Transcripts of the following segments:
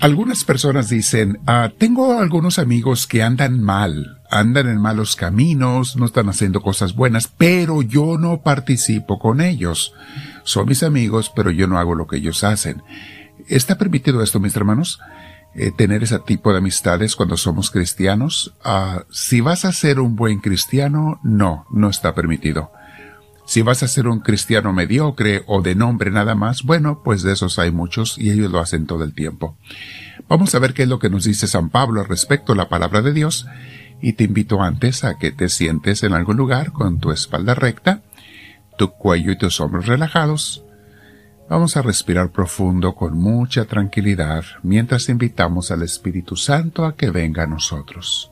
Algunas personas dicen, ah, tengo algunos amigos que andan mal, andan en malos caminos, no están haciendo cosas buenas, pero yo no participo con ellos. Son mis amigos, pero yo no hago lo que ellos hacen. ¿Está permitido esto, mis hermanos? Eh, tener ese tipo de amistades cuando somos cristianos. Ah, si vas a ser un buen cristiano, no, no está permitido. Si vas a ser un cristiano mediocre o de nombre nada más, bueno, pues de esos hay muchos y ellos lo hacen todo el tiempo. Vamos a ver qué es lo que nos dice San Pablo respecto a la palabra de Dios y te invito antes a que te sientes en algún lugar con tu espalda recta, tu cuello y tus hombros relajados. Vamos a respirar profundo con mucha tranquilidad mientras invitamos al Espíritu Santo a que venga a nosotros.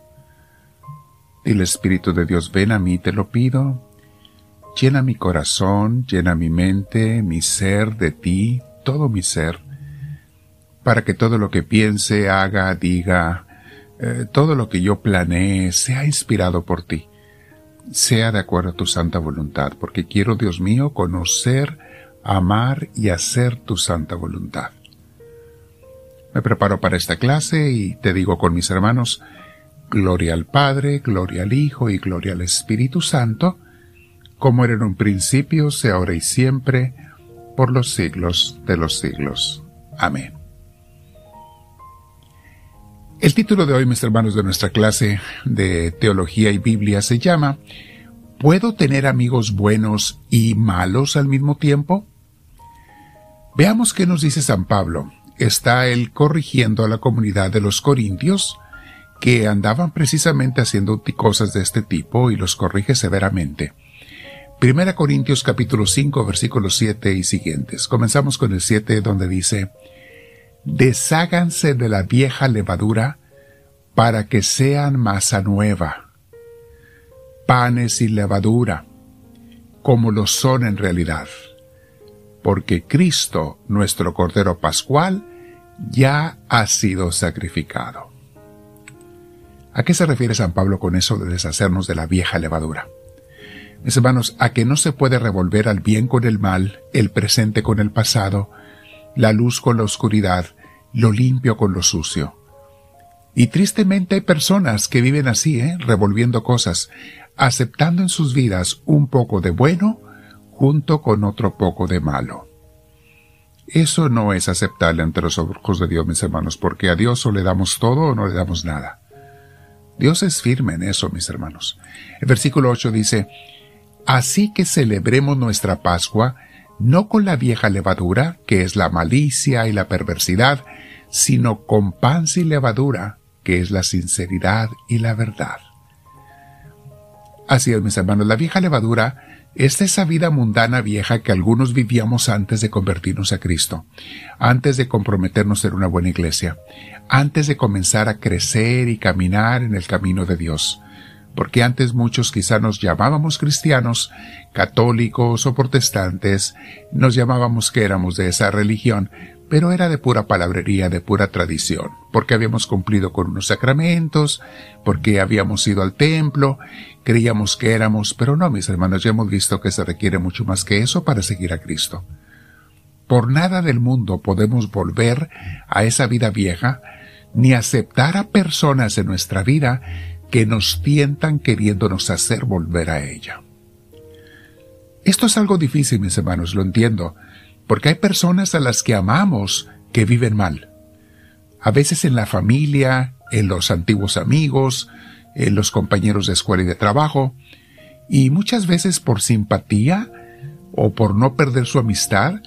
el Espíritu de Dios, ven a mí, te lo pido, Llena mi corazón, llena mi mente, mi ser de ti, todo mi ser, para que todo lo que piense, haga, diga, eh, todo lo que yo planee sea inspirado por ti, sea de acuerdo a tu santa voluntad, porque quiero, Dios mío, conocer, amar y hacer tu santa voluntad. Me preparo para esta clase y te digo con mis hermanos, Gloria al Padre, Gloria al Hijo y Gloria al Espíritu Santo, como era en un principio, sea ahora y siempre, por los siglos de los siglos. Amén. El título de hoy, mis hermanos, de nuestra clase de Teología y Biblia se llama ¿Puedo tener amigos buenos y malos al mismo tiempo? Veamos qué nos dice San Pablo. Está él corrigiendo a la comunidad de los Corintios, que andaban precisamente haciendo cosas de este tipo y los corrige severamente. Primera Corintios capítulo 5 versículos 7 y siguientes. Comenzamos con el 7 donde dice, Desháganse de la vieja levadura para que sean masa nueva, panes y levadura, como lo son en realidad, porque Cristo, nuestro Cordero Pascual, ya ha sido sacrificado. ¿A qué se refiere San Pablo con eso de deshacernos de la vieja levadura? Mis hermanos, a que no se puede revolver al bien con el mal, el presente con el pasado, la luz con la oscuridad, lo limpio con lo sucio. Y tristemente hay personas que viven así, ¿eh? revolviendo cosas, aceptando en sus vidas un poco de bueno junto con otro poco de malo. Eso no es aceptable ante los ojos de Dios, mis hermanos, porque a Dios o le damos todo o no le damos nada. Dios es firme en eso, mis hermanos. El versículo 8 dice, Así que celebremos nuestra Pascua no con la vieja levadura, que es la malicia y la perversidad, sino con pan sin levadura, que es la sinceridad y la verdad. Así es, mis hermanos, la vieja levadura es esa vida mundana vieja que algunos vivíamos antes de convertirnos a Cristo, antes de comprometernos en una buena iglesia, antes de comenzar a crecer y caminar en el camino de Dios porque antes muchos quizá nos llamábamos cristianos, católicos o protestantes, nos llamábamos que éramos de esa religión, pero era de pura palabrería, de pura tradición, porque habíamos cumplido con unos sacramentos, porque habíamos ido al templo, creíamos que éramos, pero no, mis hermanos, ya hemos visto que se requiere mucho más que eso para seguir a Cristo. Por nada del mundo podemos volver a esa vida vieja, ni aceptar a personas en nuestra vida que nos tientan queriéndonos hacer volver a ella. Esto es algo difícil, mis hermanos, lo entiendo, porque hay personas a las que amamos que viven mal. A veces en la familia, en los antiguos amigos, en los compañeros de escuela y de trabajo, y muchas veces por simpatía o por no perder su amistad,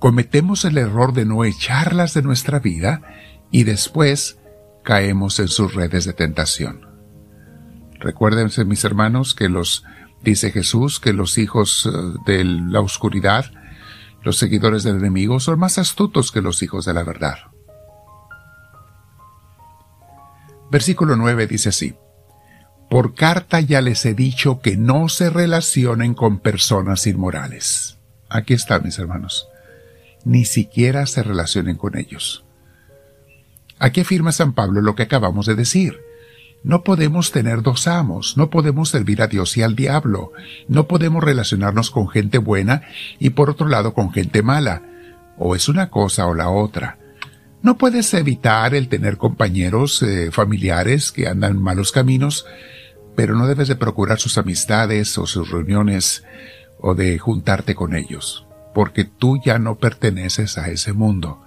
cometemos el error de no echarlas de nuestra vida y después caemos en sus redes de tentación. Recuérdense, mis hermanos, que los, dice Jesús, que los hijos eh, de la oscuridad, los seguidores del enemigo, son más astutos que los hijos de la verdad. Versículo 9 dice así, Por carta ya les he dicho que no se relacionen con personas inmorales. Aquí está, mis hermanos. Ni siquiera se relacionen con ellos. Aquí afirma San Pablo lo que acabamos de decir no podemos tener dos amos, no podemos servir a Dios y al diablo, no podemos relacionarnos con gente buena y por otro lado con gente mala. O es una cosa o la otra. No puedes evitar el tener compañeros eh, familiares que andan malos caminos, pero no debes de procurar sus amistades o sus reuniones o de juntarte con ellos, porque tú ya no perteneces a ese mundo.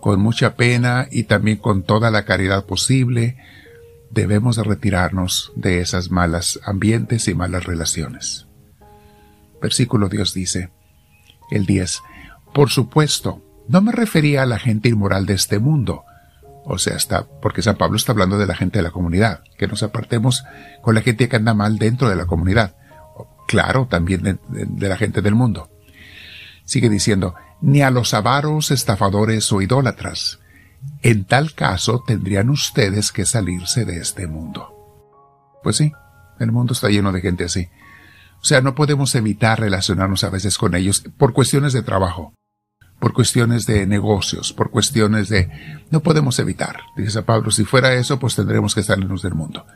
Con mucha pena y también con toda la caridad posible, debemos de retirarnos de esas malas ambientes y malas relaciones. Versículo Dios dice, el 10, por supuesto, no me refería a la gente inmoral de este mundo, o sea, está, porque San Pablo está hablando de la gente de la comunidad, que nos apartemos con la gente que anda mal dentro de la comunidad. Claro, también de, de la gente del mundo. Sigue diciendo, ni a los avaros, estafadores o idólatras. En tal caso tendrían ustedes que salirse de este mundo. Pues sí, el mundo está lleno de gente así. O sea, no podemos evitar relacionarnos a veces con ellos por cuestiones de trabajo, por cuestiones de negocios, por cuestiones de... No podemos evitar. Dice Pablo, si fuera eso, pues tendremos que salirnos del mundo.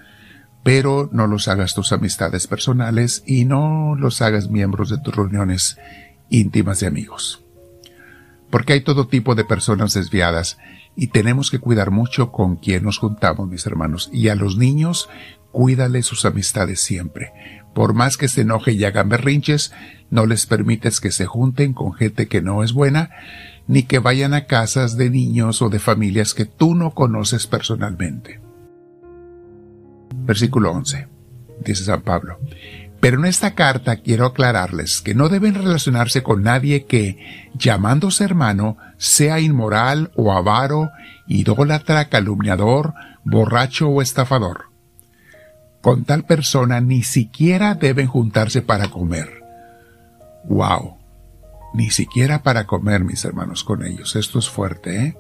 Pero no los hagas tus amistades personales y no los hagas miembros de tus reuniones íntimas de amigos. Porque hay todo tipo de personas desviadas y tenemos que cuidar mucho con quién nos juntamos, mis hermanos. Y a los niños, cuídale sus amistades siempre. Por más que se enoje y hagan berrinches, no les permites que se junten con gente que no es buena, ni que vayan a casas de niños o de familias que tú no conoces personalmente. Versículo 11. Dice San Pablo. Pero en esta carta quiero aclararles que no deben relacionarse con nadie que, llamándose hermano, sea inmoral o avaro, idólatra, calumniador, borracho o estafador con tal persona ni siquiera deben juntarse para comer. ¡Wow! Ni siquiera para comer, mis hermanos, con ellos. Esto es fuerte, ¿eh?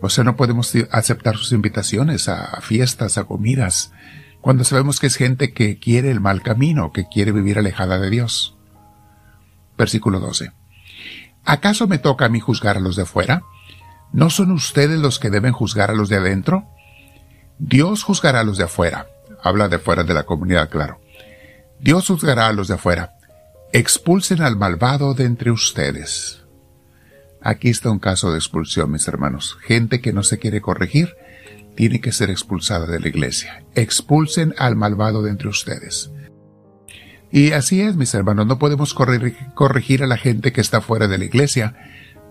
O sea, no podemos aceptar sus invitaciones a fiestas, a comidas, cuando sabemos que es gente que quiere el mal camino, que quiere vivir alejada de Dios. Versículo 12. ¿Acaso me toca a mí juzgar a los de afuera? ¿No son ustedes los que deben juzgar a los de adentro? Dios juzgará a los de afuera habla de fuera de la comunidad, claro. Dios juzgará a los de afuera. Expulsen al malvado de entre ustedes. Aquí está un caso de expulsión, mis hermanos. Gente que no se quiere corregir tiene que ser expulsada de la iglesia. Expulsen al malvado de entre ustedes. Y así es, mis hermanos, no podemos corregir a la gente que está fuera de la iglesia,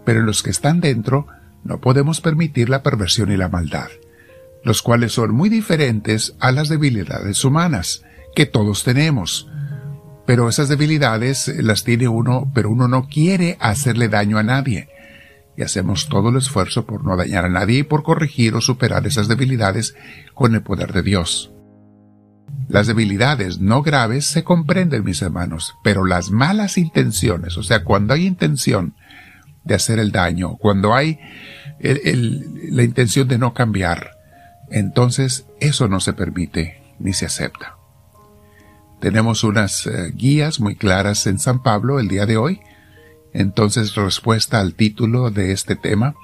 pero los que están dentro no podemos permitir la perversión y la maldad los cuales son muy diferentes a las debilidades humanas que todos tenemos. Pero esas debilidades las tiene uno, pero uno no quiere hacerle daño a nadie. Y hacemos todo el esfuerzo por no dañar a nadie y por corregir o superar esas debilidades con el poder de Dios. Las debilidades no graves se comprenden, mis hermanos, pero las malas intenciones, o sea, cuando hay intención de hacer el daño, cuando hay la intención de no cambiar, entonces eso no se permite ni se acepta. Tenemos unas eh, guías muy claras en San Pablo el día de hoy. Entonces, respuesta al título de este tema,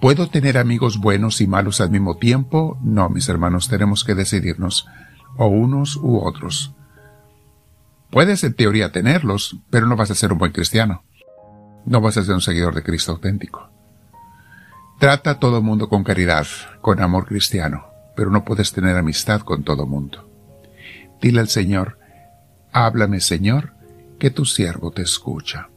¿puedo tener amigos buenos y malos al mismo tiempo? No, mis hermanos, tenemos que decidirnos, o unos u otros. Puedes en teoría tenerlos, pero no vas a ser un buen cristiano. No vas a ser un seguidor de Cristo auténtico. Trata a todo mundo con caridad, con amor cristiano, pero no puedes tener amistad con todo mundo. Dile al Señor, háblame Señor, que tu siervo te escucha.